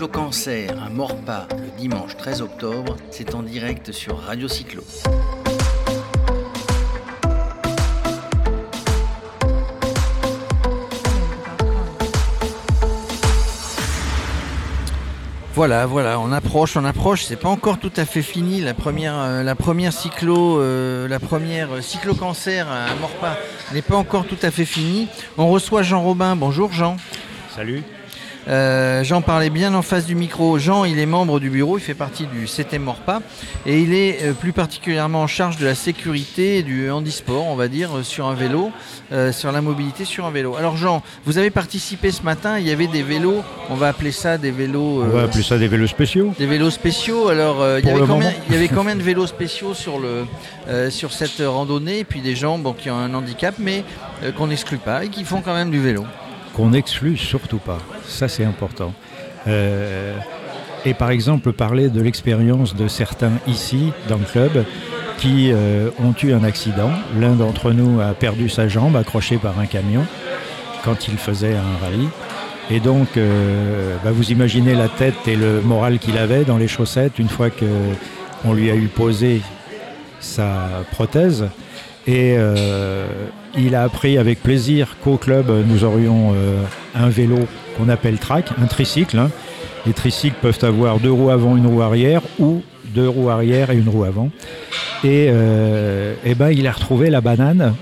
Cyclo-Cancer à Morpa le dimanche 13 octobre, c'est en direct sur Radio Cyclo. Voilà, voilà, on approche, on approche. C'est pas encore tout à fait fini. La première, euh, la première cyclo, euh, la première cyclo cancer à Morpa n'est pas encore tout à fait finie. On reçoit Jean Robin. Bonjour Jean. Salut. Euh, Jean parlait bien en face du micro. Jean, il est membre du bureau, il fait partie du CT Morpa et il est euh, plus particulièrement en charge de la sécurité et du handisport, on va dire, euh, sur un vélo, sur la mobilité sur un vélo. Alors Jean, vous avez participé ce matin, il y avait des vélos, on va appeler ça des vélos... on va appeler ça des vélos spéciaux. Des vélos spéciaux, alors il, y avait combien, de vélos spéciaux sur, le, sur cette randonnée? Et puis des gens bon, qui ont un handicap mais qu'on n'exclut pas et qui font quand même du vélo qu'on n'exclut surtout pas. Ça, c'est important. Euh, et par exemple, parler de l'expérience de certains ici, dans le club, qui euh, ont eu un accident. L'un d'entre nous a perdu sa jambe accrochée par un camion quand il faisait un rallye. Et donc, euh, bah, vous imaginez la tête et le moral qu'il avait dans les chaussettes une fois qu'on lui a eu posé sa prothèse. Et euh, il a appris avec plaisir qu'au club, nous aurions euh, un vélo qu'on appelle track, un tricycle. Hein. Les tricycles peuvent avoir deux roues avant, une roue arrière, ou deux roues arrière et une roue avant. Et, euh, eh ben, il a retrouvé la banane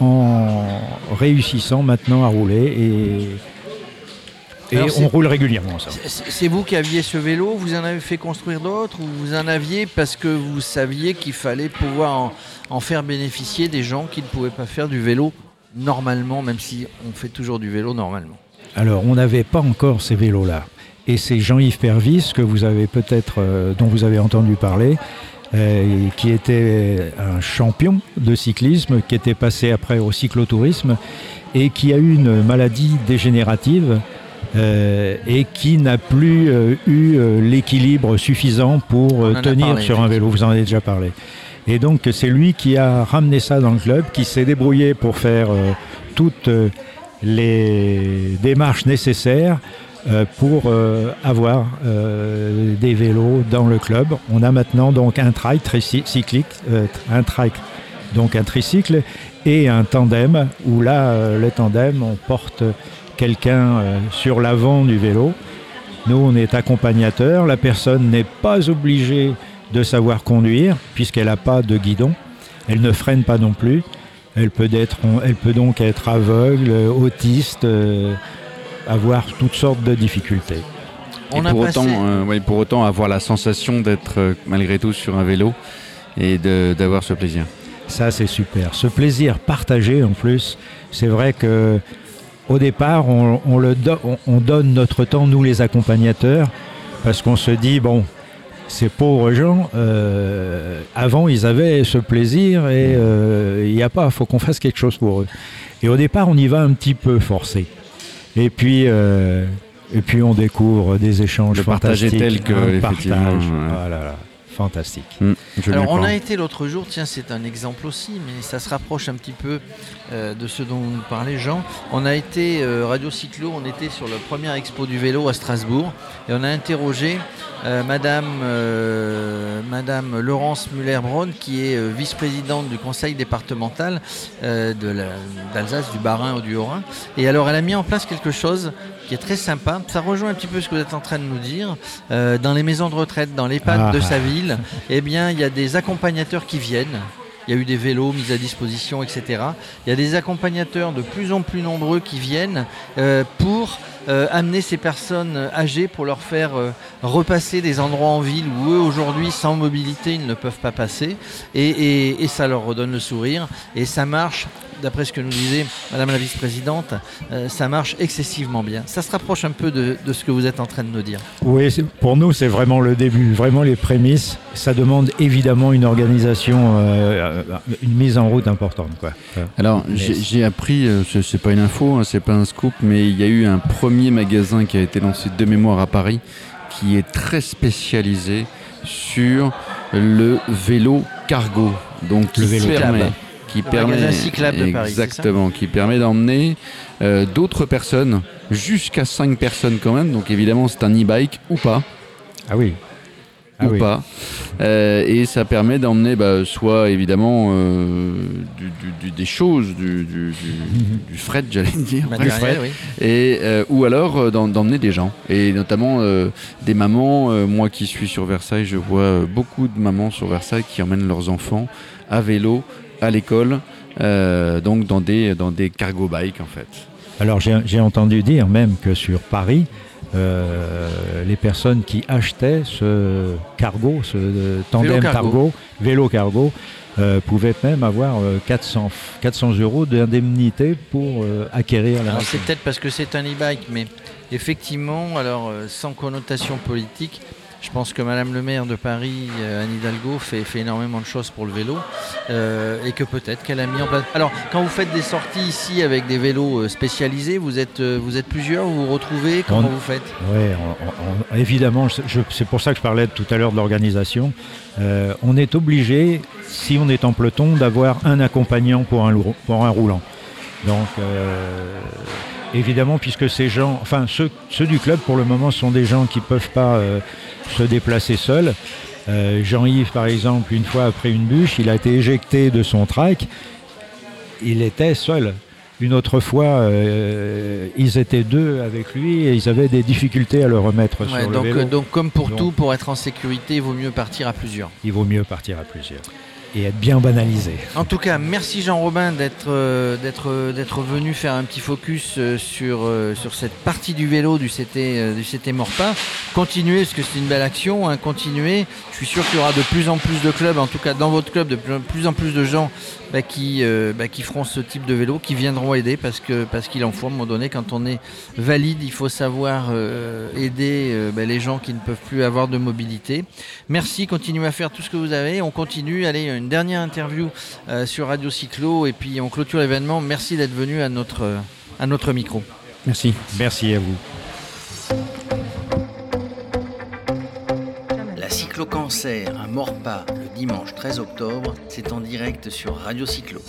en réussissant maintenant à rouler. Et on roule régulièrement ça. C'est vous qui aviez ce vélo, vous en avez fait construire d'autres ou vous en aviez parce que vous saviez qu'il fallait pouvoir en, faire bénéficier des gens qui ne pouvaient pas faire du vélo normalement, même si on fait toujours du vélo normalement Alors on n'avait pas encore ces vélos-là. Et c'est Jean-Yves Pervis que vous avez peut-être, euh, dont vous avez entendu parler, euh, qui était un champion de cyclisme, qui était passé après au cyclotourisme et qui a eu une maladie dégénérative euh, et qui n'a plus euh, eu euh, l'équilibre suffisant pour tenir sur un vélo. Vous en avez déjà parlé. Et donc c'est lui qui a ramené ça dans le club, qui s'est débrouillé pour faire toutes les démarches nécessaires pour avoir des vélos dans le club. On a maintenant donc un trike cyclique, un trike, donc un tricycle et un tandem où là le tandem on porte quelqu'un euh, sur l'avant du vélo. Nous, on est accompagnateur. La personne n'est pas obligée de savoir conduire puisqu'elle n'a pas de guidon. Elle ne freine pas non plus. Elle peut, être, elle peut donc être aveugle, autiste, euh, avoir toutes sortes de difficultés. On pour, autant, euh, pour autant avoir la sensation d'être malgré tout sur un vélo et d'avoir ce plaisir. Ça c'est super. Ce plaisir partagé en plus, c'est vrai que au départ, on, le on, donne notre temps, nous les accompagnateurs, parce qu'on se dit, bon, ces pauvres gens, euh, avant, ils avaient ce plaisir et euh, il n'y a pas, il faut qu'on fasse quelque chose pour eux. Et au départ, on y va un petit peu forcé. Et puis, euh, et puis on découvre des échanges le fantastiques. tel que, partage. Fantastique. Mm, Alors on a été l'autre jour, tiens c'est un exemple aussi, mais ça se rapproche un petit peu euh, de ce dont vous parlez Jean. On a été euh, Radio Cyclo, on était sur la première expo du vélo à Strasbourg et on a interrogé euh, Madame, Madame Laurence Muller-Braun qui est vice-présidente du conseil départemental d'Alsace, du Bas-Rhin ou du Haut-Rhin. Et alors elle a mis en place quelque chose qui est très sympa. Ça rejoint un petit peu ce que vous êtes en train de nous dire. Euh, dans les maisons de retraite, dans les pattes de ah. sa ville, eh bien, il y a des accompagnateurs qui viennent. Il y a eu des vélos mis à disposition, etc. Il y a des accompagnateurs de plus en plus nombreux qui viennent euh, pour euh, amener ces personnes âgées pour leur faire repasser des endroits en ville où eux aujourd'hui sans mobilité ils ne peuvent pas passer et ça leur redonne le sourire et ça marche d'après ce que nous disait Madame la vice-présidente, euh, ça marche excessivement bien. Ça se rapproche un peu de, ce que vous êtes en train de nous dire. Oui, pour nous, c'est vraiment le début, vraiment les prémices. Ça demande évidemment une organisation, euh, une mise en route importante. Quoi. Alors, j'ai appris, euh, ce c'est pas une info, hein, c'est pas un scoop, mais il y a eu un premier magasin qui a été lancé de mémoire à Paris, qui est très spécialisé sur le vélo cargo. Donc, le vélo permet qui Le permet de Paris, exactement, qui permet d'emmener euh, d'autres personnes, jusqu'à 5 personnes quand même. Donc évidemment, c'est un e-bike ou pas, Ah oui. Ah ou oui. pas. Euh, et ça permet d'emmener bah, soit évidemment euh, du- du- du- des choses, du, du, du- du fret, j'allais dire, Matériel, oui. et euh, ou alors euh, d'emmener des gens et notamment euh, des mamans euh, moi qui suis sur Versailles je vois beaucoup de mamans sur Versailles qui emmènent leurs enfants à vélo à l'école euh, donc dans des dans des cargo bikes en fait Alors j'ai entendu dire même que sur Paris, euh, les personnes qui achetaient ce cargo, ce euh, tandem Vélo cargo. cargo, vélo cargo, euh, pouvaient même avoir euh, 400, 400 euros d'indemnité pour euh, acquérir la c'est peut-être parce que c'est un e-bike, mais effectivement, alors sans connotation politique, je pense que Madame le maire de Paris, euh, Anne Hidalgo, fait, fait énormément de choses pour le vélo euh, et que peut-être qu'elle a mis en place. Alors, quand vous faites des sorties ici avec des vélos euh, spécialisés, vous êtes, vous êtes plusieurs, vous vous retrouvez, comment On- vous faites? On- évidemment, c'est pour ça que je parlais tout à l'heure de l'organisation. Euh, on est obligé, si on est en peloton, d'avoir un accompagnant pour un, pour un roulant. Donc, euh, évidemment, puisque ces gens, enfin ceux, ceux du club pour le moment sont des gens qui ne peuvent pas euh, se déplacer seuls. Euh, Jean-Yves, par exemple, une fois après une bûche, il a été éjecté de son track. Il était seul. Une autre fois, euh, ils étaient deux avec lui et ils avaient des difficultés à le remettre Ouais, sur le donc, vélo. euh, donc, comme pour Donc- tout, pour être en sécurité, il vaut mieux partir à plusieurs. Il vaut mieux partir à plusieurs et être bien banalisé. En tout cas, merci Jean-Robin d'être euh, d'être euh, d'être venu faire un petit focus euh, sur, sur cette partie du vélo du CT, du CT. Continuez, parce que c'est une belle action, hein, continuez. Je suis sûr qu'il y aura de plus en plus de clubs, en tout cas dans votre club, de plus en plus de gens bah, qui, bah, qui feront ce type de vélo, qui viendront aider, parce que parce qu'il en faut à un moment donné, quand on est valide, il faut savoir aider bah, les gens qui ne peuvent plus avoir de mobilité. Merci, continuez à faire tout ce que vous avez. On continue. Allez, une dernière interview euh, sur Radio Cyclo et puis on clôture l'événement. Merci d'être venu à notre, euh, à notre micro. merci Merci à vous. La Cyclo Cancer à Morpa le dimanche 13 octobre, c'est en direct sur Radio Cyclo.